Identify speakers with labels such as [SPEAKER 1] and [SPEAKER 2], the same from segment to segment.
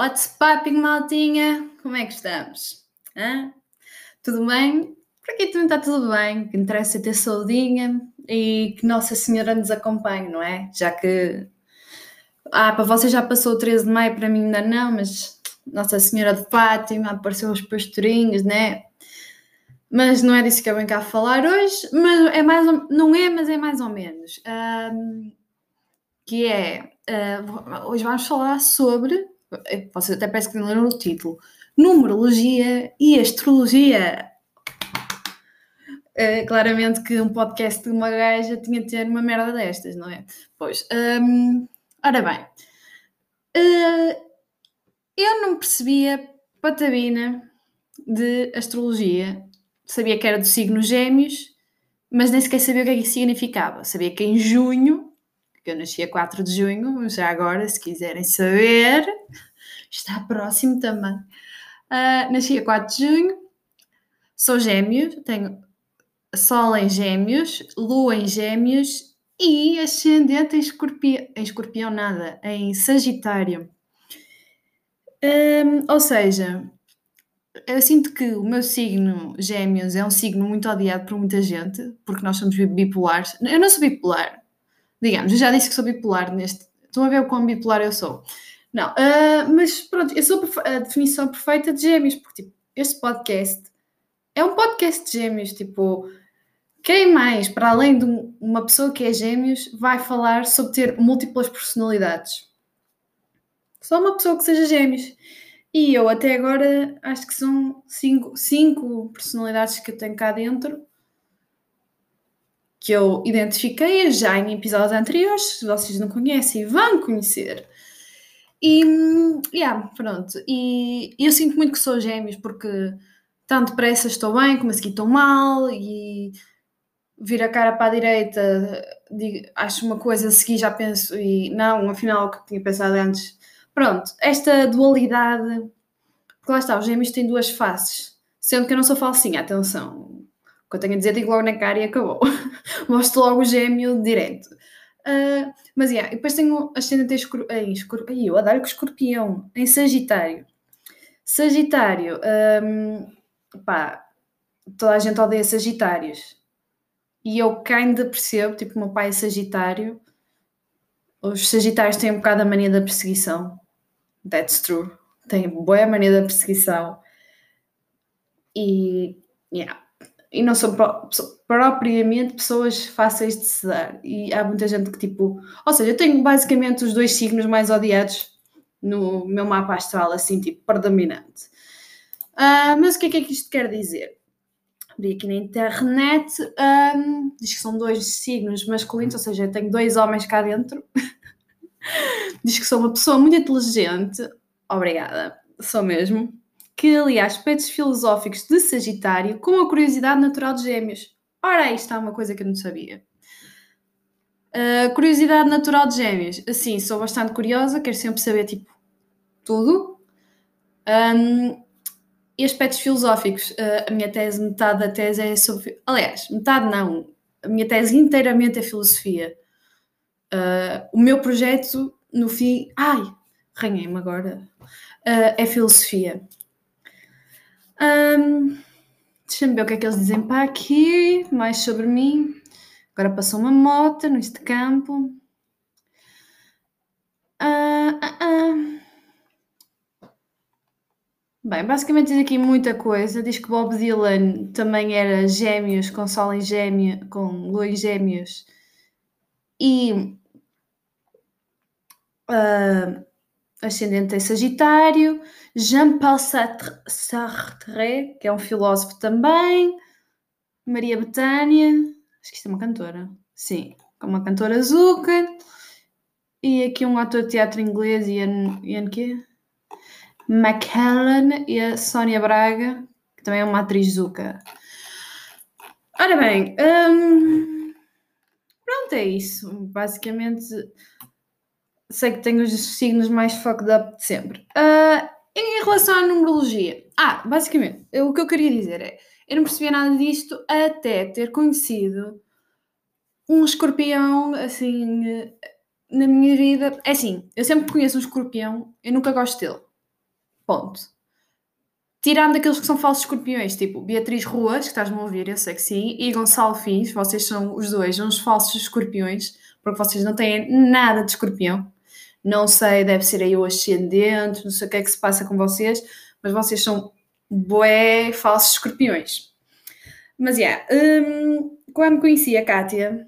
[SPEAKER 1] What's popping, maltinha? Como é que estamos? Hã? Tudo bem? Por aqui também está tudo bem. O que interessa é ter saudinha e que Nossa Senhora nos acompanhe, não é? Já que. Ah, para vocês já passou o 13 de maio, para mim ainda não, mas Nossa Senhora de Fátima, apareceu os pastorinhos, né? Mas não é disso que eu venho cá falar hoje, mas é mais ou... não é, mas é mais ou menos. Um, que é, uh, hoje vamos falar sobre vocês até parece que não leram o título, numerologia e astrologia. Uh, claramente que um podcast de uma gaja tinha de ter uma merda destas, não é? Pois, um, ora bem, uh, eu não percebia patabina de astrologia, sabia que era do signo gêmeos, mas nem sequer sabia o que é que significava. Sabia que em junho porque eu nasci a 4 de junho, já agora, se quiserem saber, está próximo também. Uh, nasci a 4 de junho, sou gêmeo, tenho Sol em Gêmeos, Lua em Gêmeos e ascendente em escorpião, em escorpião nada, em Sagitário. Um, ou seja, eu sinto que o meu signo Gêmeos é um signo muito odiado por muita gente, porque nós somos bipolares. Eu não sou bipolar, digamos, eu já disse que sou bipolar neste. Estão a ver o quão bipolar eu sou. Não, uh, mas pronto, eu sou a definição perfeita de gêmeos, porque tipo, este podcast é um podcast de gêmeos, tipo, quem mais, para além de uma pessoa que é gêmeos, vai falar sobre ter múltiplas personalidades? Só uma pessoa que seja gêmeos. E eu até agora acho que são cinco, cinco personalidades que eu tenho cá dentro que eu identifiquei já em episódios anteriores, se vocês não conhecem, vão conhecer. E, yeah, pronto. E eu sinto muito que sou gêmeos, porque tanto depressa estou bem, como a seguir estou mal, e vir a cara para a direita, digo, acho uma coisa, a seguir já penso, e não, afinal, o que tinha pensado antes. Pronto, esta dualidade, porque lá está, os gêmeos têm duas faces, sendo que eu não sou falsinha, atenção, que eu tenho a dizer, digo logo na cara e acabou. Mostro logo o gêmeo direto. Uh, mas, yeah, depois tenho ascendente em escorpião. Escor Ai, eu adoro com escorpião. Em Sagitário. Sagitário. Um, pá, toda a gente odeia Sagitários. E eu ainda percebo, tipo, meu pai é Sagitário. Os Sagitários têm um bocado a mania da perseguição. That's true. Têm boa mania da perseguição. E, yeah e não são propriamente pessoas fáceis de se dar. E há muita gente que, tipo. Ou seja, eu tenho basicamente os dois signos mais odiados no meu mapa astral, assim, tipo, predominante. Uh, mas o que é, que é que isto quer dizer? Abri aqui na internet, um, diz que são dois signos masculinos, ou seja, eu tenho dois homens cá dentro. diz que sou uma pessoa muito inteligente. Obrigada, sou mesmo que alia aspectos filosóficos de Sagitário com a curiosidade natural de Gêmeos. Ora, aí está uma coisa que eu não sabia. Uh, curiosidade natural de Gêmeos. Assim, sou bastante curiosa, quero sempre saber, tipo, tudo. Um, e aspectos filosóficos. Uh, a minha tese, metade da tese é sobre. Aliás, metade não. A minha tese inteiramente é filosofia. Uh, o meu projeto, no fim. Ai, ranhei-me agora. É filosofia. Um, Deixa-me ver o que é que eles dizem para aqui, mais sobre mim. Agora passou uma moto neste campo. Ah, ah, ah. Bem, basicamente diz aqui muita coisa. Diz que Bob Dylan também era gêmeos, com sol em gêmeo, com lua em gêmeos. E uh, ascendente em Sagitário. Jean-Paul Sartre, que é um filósofo também, Maria Betânia, acho que isto é uma cantora, sim, uma cantora Zuka, e aqui um ator de teatro inglês, Ian, Ian quê? McKellen e a Sónia Braga, que também é uma atriz Zuka. Ora bem, hum, pronto, é isso. Basicamente, sei que tenho os signos mais fucked up de sempre. Uh, em relação à numerologia, ah, basicamente, o que eu queria dizer é, eu não percebia nada disto até ter conhecido um escorpião, assim, na minha vida. É assim, eu sempre conheço um escorpião, eu nunca gosto dele. Ponto. Tirando aqueles que são falsos escorpiões, tipo Beatriz Ruas, que estás-me a ouvir, eu sei que sim, e Gonçalo Fins, vocês são os dois uns falsos escorpiões, porque vocês não têm nada de escorpião. Não sei, deve ser aí o ascendente, não sei o que é que se passa com vocês, mas vocês são bué falsos escorpiões. Mas, yeah, um, quando conheci a Kátia,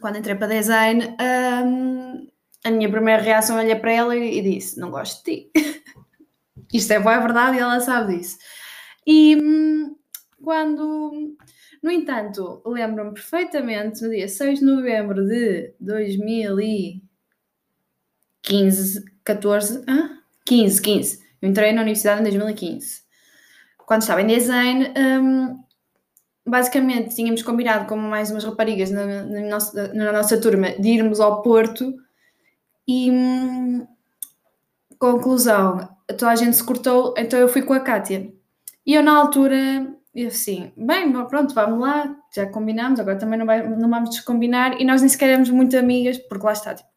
[SPEAKER 1] quando entrei para design, um, a minha primeira reação olhei para ela e, e disse: Não gosto de ti. Isto é boa verdade e ela sabe disso. E um, quando, no entanto, lembro-me perfeitamente, no dia 6 de novembro de 2015, 14, ah? 15, 15. Eu entrei na universidade em 2015. Quando estava em design, um, basicamente tínhamos combinado com mais umas raparigas na, na, nossa, na nossa turma de irmos ao Porto e hum, conclusão, toda a gente se cortou, então eu fui com a Kátia. E eu na altura, eu assim, bem, pronto, vamos lá, já combinámos, agora também não, vai, não vamos descombinar e nós nem sequer éramos muito amigas, porque lá está, tipo,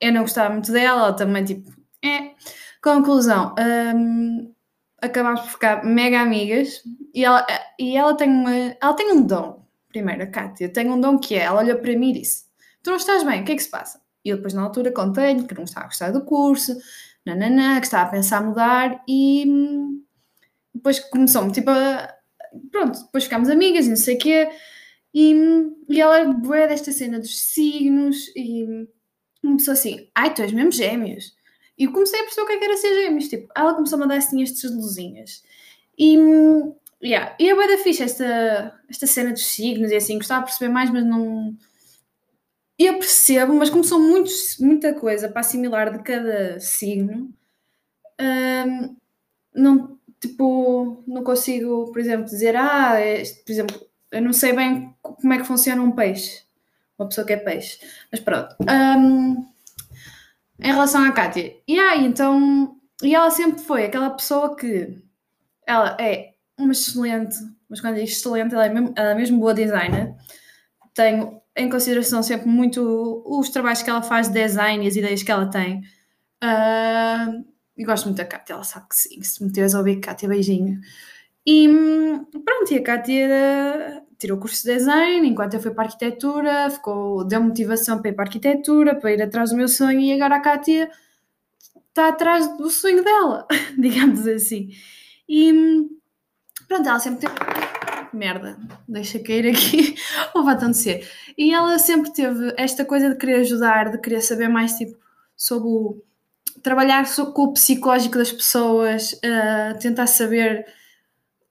[SPEAKER 1] eu não gostava muito dela, ela também, tipo, é. Conclusão, hum, acabámos por ficar mega amigas e ela, e ela tem uma, ela tem um dom. Primeiro, a Kátia tem um dom que é, ela olha para mim e disse: Tu não estás bem, o que é que se passa? E eu depois, na altura, contei-lhe que não estava a gostar do curso, nananã, que estava a pensar mudar e hum, depois começou-me tipo a. Pronto, depois ficámos amigas e não sei o quê. E, hum, e ela é desta cena dos signos e começou assim: Ai, tu és mesmo gêmeos. E comecei a perceber o que, é que era ser gêmeos. Tipo, ela começou a mandar assim estas luzinhas. E, yeah. e é bem da ficha esta, esta cena dos signos e assim, gostava de perceber mais, mas não. Eu percebo, mas como são muitos, muita coisa para assimilar de cada signo, hum, não, tipo, não consigo, por exemplo, dizer, ah, este, por exemplo, eu não sei bem como é que funciona um peixe, uma pessoa que é peixe, mas pronto. Um, em relação à Kátia. E aí, então. E ela sempre foi aquela pessoa que. Ela é uma excelente, mas quando digo excelente, ela é mesmo, ela é mesmo boa designer. Tenho em consideração sempre muito os trabalhos que ela faz de design e as ideias que ela tem. Uh, e gosto muito da Kátia, ela sabe que sim. Se me tiveres a ouvir, Kátia, beijinho. E pronto, e a Kátia tirou o curso de design, enquanto eu fui para a arquitetura, ficou, deu motivação para ir para a arquitetura, para ir atrás do meu sonho, e agora a Kátia está atrás do sonho dela, digamos assim. E pronto, ela sempre teve. Merda, deixa cair aqui o batom de ser. E ela sempre teve esta coisa de querer ajudar, de querer saber mais tipo, sobre o. trabalhar com o psicológico das pessoas, uh, tentar saber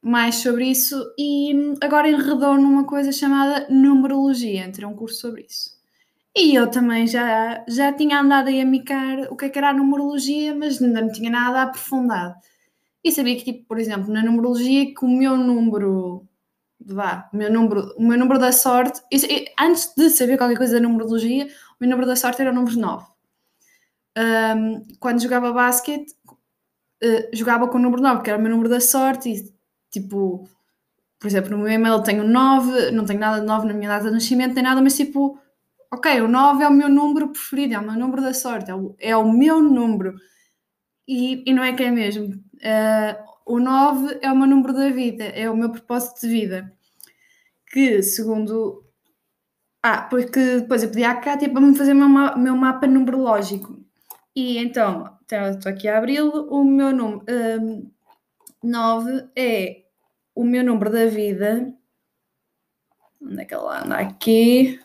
[SPEAKER 1] mais sobre isso e agora enredou numa coisa chamada numerologia, entre um curso sobre isso. E eu também já, já tinha andado aí a micar o que, é que era a numerologia, mas ainda não tinha nada aprofundado. E sabia que, tipo, por exemplo, na numerologia, que o meu número, vá, o meu número, o meu número da sorte, isso, antes de saber qualquer coisa da numerologia, o meu número da sorte era o número 9. Um, quando jogava basquete, uh, jogava com o número 9, que era o meu número da sorte, e Tipo, por exemplo, no meu e-mail tenho 9, não tenho nada de 9 na minha data de nascimento, nem nada, mas tipo, ok, o 9 é o meu número preferido, é o meu número da sorte, é o, é o meu número. E, e não é que é mesmo. Uh, o 9 é o meu número da vida, é o meu propósito de vida. Que, segundo. Ah, porque depois eu pedi à Kátia para me fazer o meu, meu mapa numerológico. E então, estou aqui a abri-lo, o meu número. Uh, 9 é o meu número da vida. Onde é que ela anda? Aqui.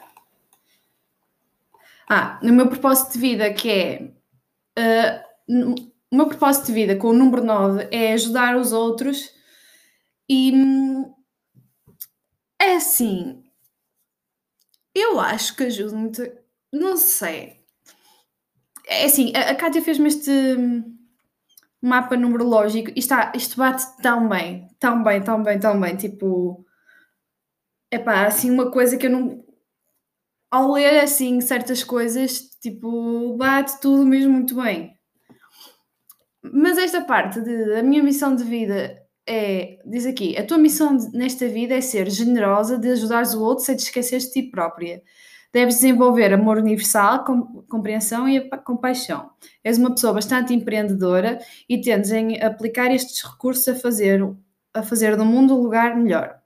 [SPEAKER 1] Ah, no meu propósito de vida, que é. Uh, o meu propósito de vida com o número 9 é ajudar os outros e. É assim. Eu acho que ajuda muito. Não sei. É assim, a, a Kátia fez-me este mapa numerológico e está, isto bate tão bem, tão bem, tão bem, tão bem. Tipo, é pá, assim, uma coisa que eu não. Ao ler assim certas coisas, tipo, bate tudo mesmo muito bem. Mas esta parte de a minha missão de vida é, diz aqui, a tua missão nesta vida é ser generosa, de ajudares o outro sem te esqueceres de ti própria. Deves desenvolver amor universal, compreensão e compaixão. És uma pessoa bastante empreendedora e tendes em aplicar estes recursos a fazer, a fazer do mundo um lugar melhor.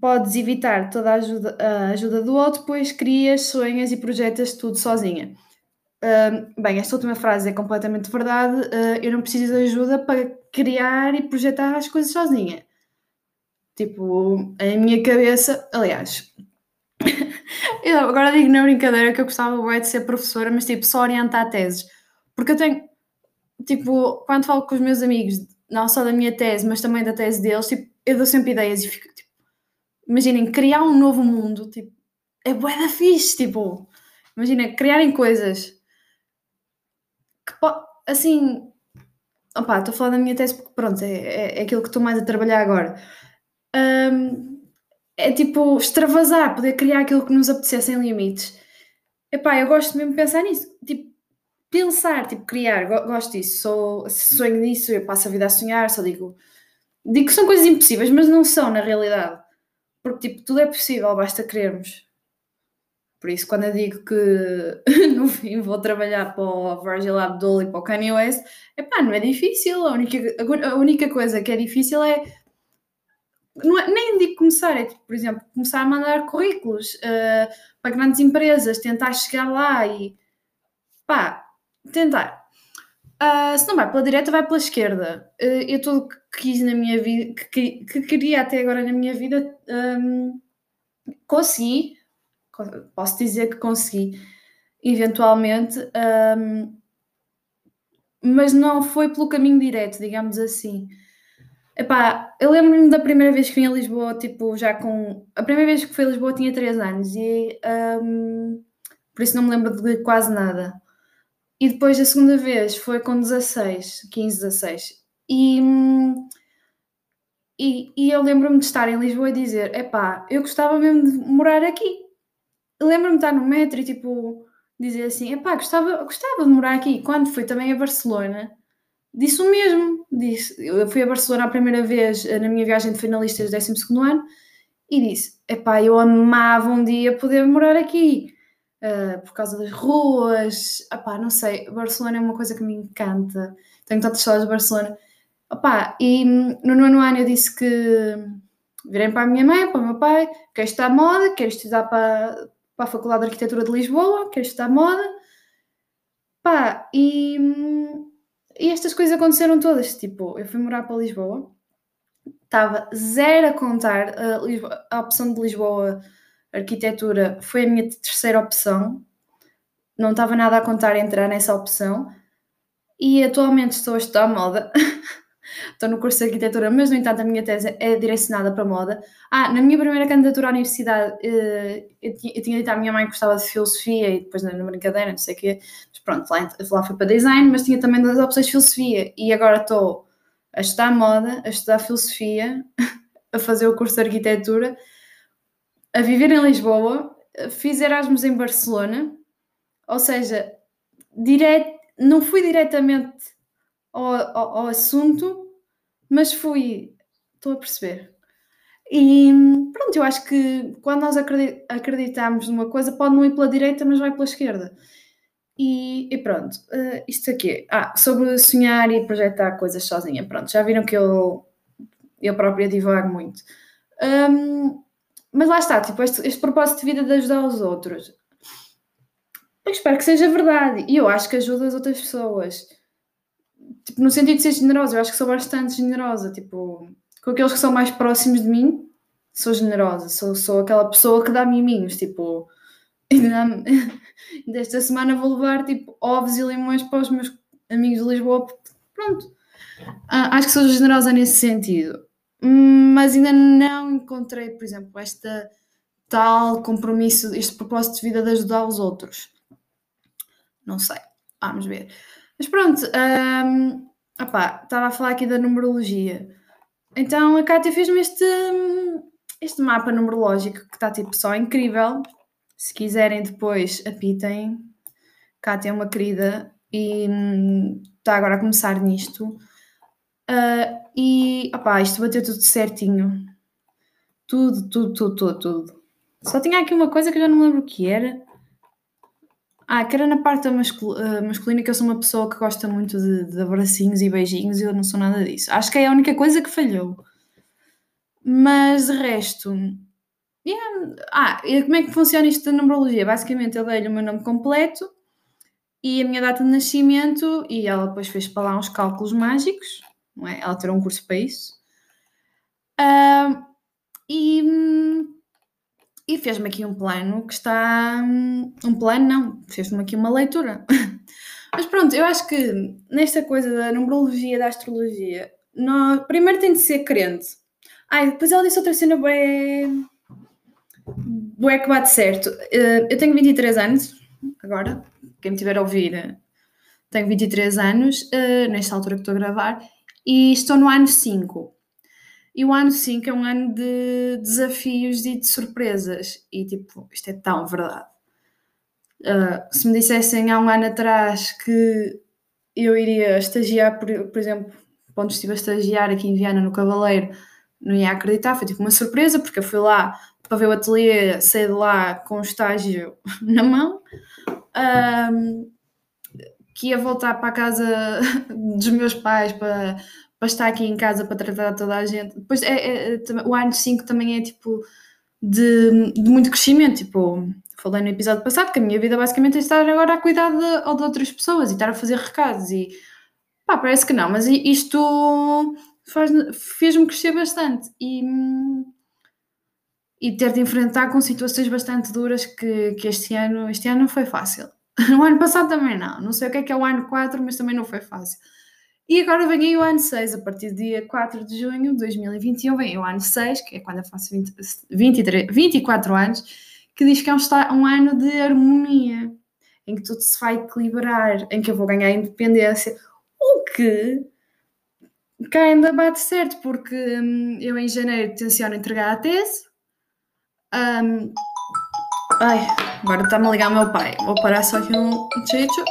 [SPEAKER 1] Podes evitar toda a ajuda, a ajuda do outro, pois crias, sonhas e projetas tudo sozinha. Uh, bem, esta última frase é completamente verdade. Uh, eu não preciso de ajuda para criar e projetar as coisas sozinha. Tipo, a minha cabeça, aliás, eu agora digo na brincadeira que eu gostava bem de ser professora, mas tipo, só orientar teses. Porque eu tenho, tipo, quando falo com os meus amigos, não só da minha tese, mas também da tese deles, tipo, eu dou sempre ideias e fico, tipo, imaginem, criar um novo mundo, tipo, é bué da fixe, tipo, imagina, criarem coisas que, assim, opá, estou a falar da minha tese porque, pronto, é, é, é aquilo que estou mais a trabalhar agora. Um, é tipo extravasar, poder criar aquilo que nos apetecer sem limites. Epá, eu gosto mesmo de pensar nisso. Tipo, pensar, tipo, criar, gosto disso. Sou, sonho nisso, eu passo a vida a sonhar, só digo. Digo que são coisas impossíveis, mas não são na realidade. Porque, tipo, tudo é possível, basta querermos. Por isso, quando eu digo que no fim vou trabalhar para o Virgil Abloh e para o Kanye West, epá, não é difícil. A única, a única coisa que é difícil é é, nem digo começar, é tipo, por exemplo, começar a mandar currículos uh, para grandes empresas, tentar chegar lá e pá, tentar. Uh, se não vai pela direita, vai pela esquerda. Uh, eu tudo que quis na minha vida, que, que, queria até agora na minha vida, um, consegui, posso dizer que consegui, eventualmente, um, mas não foi pelo caminho direto, digamos assim. Epá, eu lembro-me da primeira vez que vim a Lisboa, tipo, já com. A primeira vez que fui a Lisboa tinha 3 anos e um, por isso não me lembro de quase nada. E depois a segunda vez foi com 16, 15, 16. E, e, e eu lembro-me de estar em Lisboa e dizer: epá, eu gostava mesmo de morar aqui. Lembro-me de estar no metro e tipo, dizer assim: epá, gostava, gostava de morar aqui. Quando fui também a Barcelona disse o mesmo. Disse, eu fui a Barcelona a primeira vez eh, na minha viagem de finalistas do 12 ano e disse: Epá, eu amava um dia poder morar aqui uh, por causa das ruas. Epá, não sei, Barcelona é uma coisa que me encanta. Tenho tantas saudades de Barcelona. Epá, e hum, no nono ano eu disse que virei para a minha mãe, para o meu pai, quero estudar moda, quero estudar para, para a Faculdade de Arquitetura de Lisboa, quero estudar moda. Pá, e hum, e estas coisas aconteceram todas. Tipo, eu fui morar para Lisboa, estava zero a contar. A, Lisboa, a opção de Lisboa, arquitetura, foi a minha terceira opção. Não estava nada a contar entrar nessa opção. E atualmente estou a estudar moda. estou no curso de arquitetura, mas no entanto a minha tese é direcionada para moda. Ah, na minha primeira candidatura à universidade, eh, eu tinha dito à minha mãe que gostava de filosofia e depois na brincadeira, não sei o quê, pronto, lá, lá fui para design, mas tinha também das opções de filosofia. E agora estou a estudar moda, a estudar filosofia, a fazer o curso de arquitetura, a viver em Lisboa, fiz Erasmus em Barcelona, ou seja, direto, não fui diretamente ao, ao, ao assunto, mas fui, estou a perceber. E pronto, eu acho que quando nós acreditamos numa coisa, pode não ir pela direita, mas vai pela esquerda. E, e pronto, uh, isto aqui. Ah, sobre sonhar e projetar coisas sozinha. Pronto, já viram que eu, eu própria divago muito. Um, mas lá está, tipo, este, este, propósito de vida de ajudar os outros. Eu espero que seja verdade. E eu acho que ajuda as outras pessoas. Tipo, no sentido de ser generosa, eu acho que sou bastante generosa. Tipo, com aqueles que são mais próximos de mim, sou generosa. Sou, sou aquela pessoa que dá miminhos. Tipo, desta semana vou levar tipo ovos e limões para os meus amigos de Lisboa. Pronto. Ah, acho que sou generosa nesse sentido. Mas ainda não encontrei, por exemplo, esta tal compromisso, este propósito de vida de ajudar os outros. Não sei. Vamos ver. Mas pronto. Um, estava a falar aqui da numerologia. Então a Kátia fez-me este, este mapa numerológico que está tipo só incrível. Se quiserem depois, apitem. Cátia é uma querida e hum, está agora a começar nisto. Uh, e opá, isto bateu tudo certinho. Tudo, tudo, tudo, tudo, tudo. Só tinha aqui uma coisa que eu já não lembro o que era. Ah, que era na parte mascul uh, masculina, que eu sou uma pessoa que gosta muito de, de abracinhos e beijinhos e eu não sou nada disso. Acho que é a única coisa que falhou. Mas de resto. Yeah. Ah, e como é que funciona isto da numerologia? Basicamente, eu dei-lhe o meu nome completo e a minha data de nascimento, e ela depois fez para lá uns cálculos mágicos, não é? Ela terá um curso para isso. Uh, e, e fez-me aqui um plano que está. Um plano, não, fez-me aqui uma leitura. Mas pronto, eu acho que nesta coisa da numerologia, da astrologia, nós, primeiro tem de ser crente. Ai, depois ela disse outra cena bem. Bué que bate certo. Uh, eu tenho 23 anos, agora. Quem me tiver a ouvir, tenho 23 anos, uh, nesta altura que estou a gravar, e estou no ano 5. E o ano 5 é um ano de desafios e de surpresas. E tipo, isto é tão verdade. Uh, se me dissessem há um ano atrás que eu iria estagiar, por, por exemplo, quando estive a estagiar aqui em Viana, no Cavaleiro, não ia acreditar, foi tipo uma surpresa, porque eu fui lá para ver o ateliê, saí de lá com o estágio na mão, um, que ia voltar para a casa dos meus pais para para estar aqui em casa para tratar toda a gente. Depois é, é, é o ano 5 também é tipo de, de, muito crescimento. Tipo, falei no episódio passado que a minha vida basicamente é estar agora a cuidar de, de outras pessoas e estar a fazer recados. E pá, parece que não, mas isto fez-me crescer bastante e, e ter de enfrentar com situações bastante duras que, que este ano este ano não foi fácil. No ano passado também não. Não sei o que é que é o ano 4, mas também não foi fácil. E agora vem aí o ano 6, a partir do dia 4 de junho de 2021, vem o ano 6, que é quando eu faço 20, 23, 24 anos, que diz que é um, um ano de harmonia, em que tudo se vai equilibrar, em que eu vou ganhar independência, o que cá ainda bate certo, porque hum, eu em janeiro tenciono entregar a tese. Um, ai, agora está-me a ligar o meu pai. Vou parar só aqui um chicho.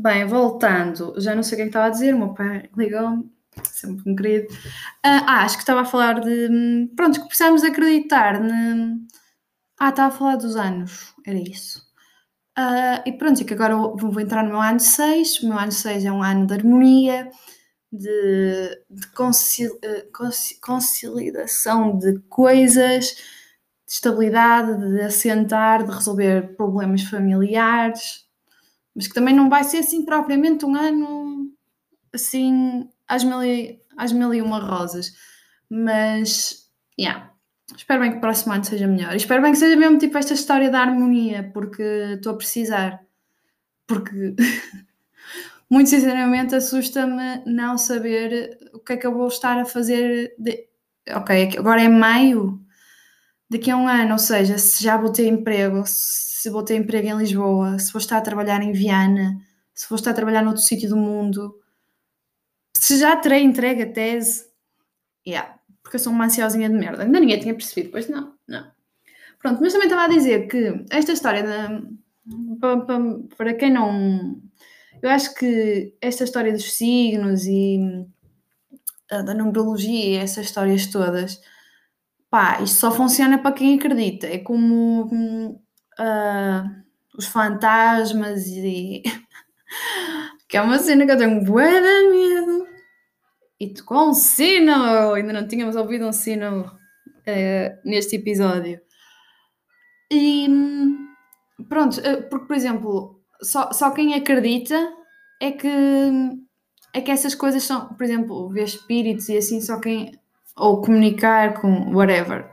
[SPEAKER 1] Bem, voltando, já não sei o que é que estava a dizer, o meu pai ligou-me, sempre um querido. Ah, ah, acho que estava a falar de. Pronto, que precisamos acreditar. Ne... Ah, estava a falar dos anos, era isso. Uh, e pronto, e que agora vou entrar no meu ano 6. O meu ano 6 é um ano de harmonia, de, de concil, uh, conciliação de coisas, de estabilidade, de assentar, de resolver problemas familiares mas que também não vai ser assim propriamente um ano assim às mil e, às mil e uma rosas. Mas, yeah, espero bem que o próximo ano seja melhor. espero bem que seja mesmo tipo esta história da harmonia, porque estou a precisar. Porque, muito sinceramente, assusta-me não saber o que é que eu vou estar a fazer. De... Ok, agora é maio, daqui a um ano, ou seja, se já vou ter emprego, se se vou ter emprego em Lisboa, se vou estar a trabalhar em Viana, se vou estar a trabalhar noutro sítio do mundo, se já terei entregue a tese. Yeah, porque eu sou uma ansiosinha de merda. Ainda ninguém tinha percebido, pois não, não. Pronto, mas também estava a dizer que esta história da, para, para, para quem não. Eu acho que esta história dos signos e da numerologia e essas histórias todas, pá, isto só funciona para quem acredita. É como uh, os fantasmas e. que é uma cena que eu tenho bué de medo. E tocou um sino! Ainda não tínhamos ouvido um sino uh, neste episódio. E pronto, uh, porque por exemplo, só, só quem acredita é que é que essas coisas são, por exemplo, ver espíritos e assim, só quem ou comunicar com whatever.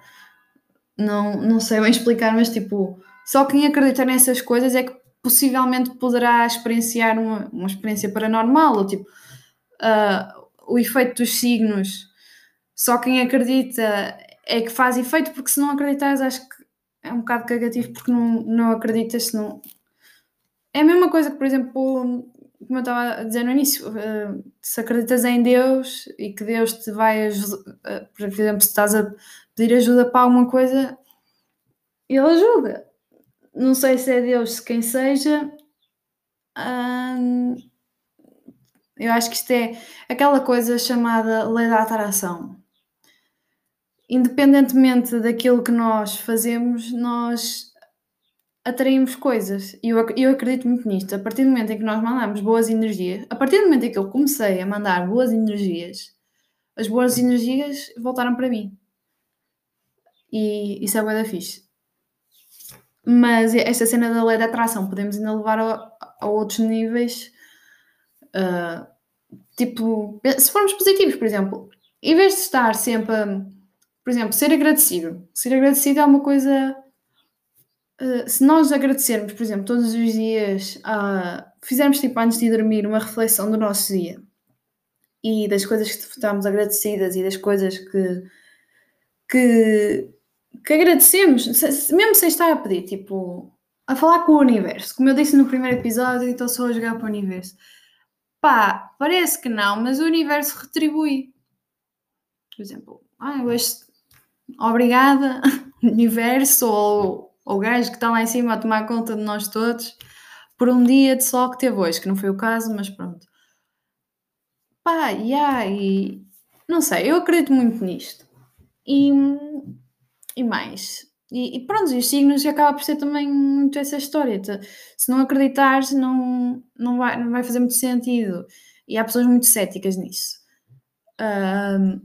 [SPEAKER 1] Não, não sei bem explicar, mas tipo, só quem acredita nessas coisas é que possivelmente poderá experienciar uma, uma experiência paranormal, ou tipo, uh, o efeito dos signos. Só quem acredita é que faz efeito, porque se não acreditas, acho que é um bocado cagativo, porque não, não acreditas, se não. É a mesma coisa que, por exemplo, como eu estava a dizer no início, uh, se acreditas em Deus e que Deus te vai ajudar, uh, por exemplo, se estás a pedir ajuda para alguma coisa, Ele ajuda não sei se é Deus, quem seja, hum, eu acho que isto é aquela coisa chamada lei da atração. independentemente daquilo que nós fazemos, nós atraímos coisas. E eu, eu acredito muito nisto. A partir do momento em que nós mandamos boas energias, a partir do momento em que eu comecei a mandar boas energias, as boas energias voltaram para mim. E isso é bué da fixe. Mas esta cena da lei da atração podemos ainda levar a, a outros níveis. Uh, tipo, se formos positivos, por exemplo, em vez de estar sempre a, por exemplo, ser agradecido. Ser agradecido é uma coisa. Uh, se nós agradecermos, por exemplo, todos os dias, uh, fizermos tipo antes de dormir uma reflexão do nosso dia e das coisas que estamos agradecidas e das coisas que, que que agradecemos, mesmo sem estar a pedir, tipo, a falar com o universo. Como eu disse no primeiro episódio, estou só a jogar para o universo. Pá, parece que não, mas o universo retribui. Por exemplo, ah, hoje, obrigada, universo, ou o gajo que está lá em cima a tomar conta de nós todos, por um dia de sol que teve hoje, que não foi o caso, mas pronto. Pá, yeah, e não sei, eu acredito muito nisto. E e mais. E, e pronto, e os signos acaba por ser também muito essa história. Se não acreditares, não, não, vai, não vai fazer muito sentido. E há pessoas muito céticas nisso. Um,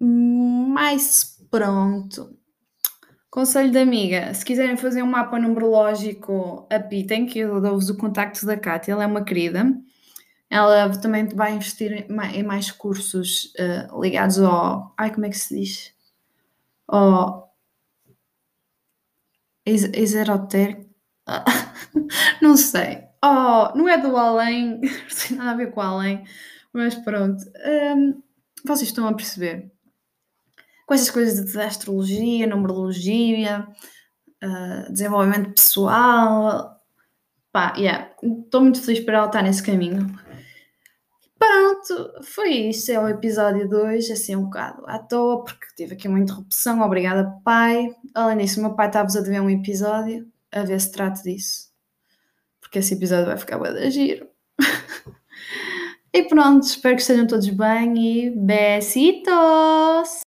[SPEAKER 1] mas pronto. Conselho da amiga: se quiserem fazer um mapa numerológico, apitem, que eu dou-vos o contacto da Cátia, ela é uma querida. Ela também vai investir em mais cursos uh, ligados ao. Ai, como é que se diz? Ou esotérico, não sei, oh, não é do além, não tem nada a ver com além, mas pronto, um, vocês estão a perceber. Com essas coisas de astrologia, numerologia, uh, desenvolvimento pessoal, pá, yeah, estou muito feliz por ela estar nesse caminho. Pronto, foi isso. É o episódio 2, assim um bocado à toa, porque tive aqui uma interrupção. Obrigada, pai. Além disso, meu pai estava a ver um episódio, a ver se trato disso. Porque esse episódio vai ficar de giro. e pronto, espero que estejam todos bem e besitos!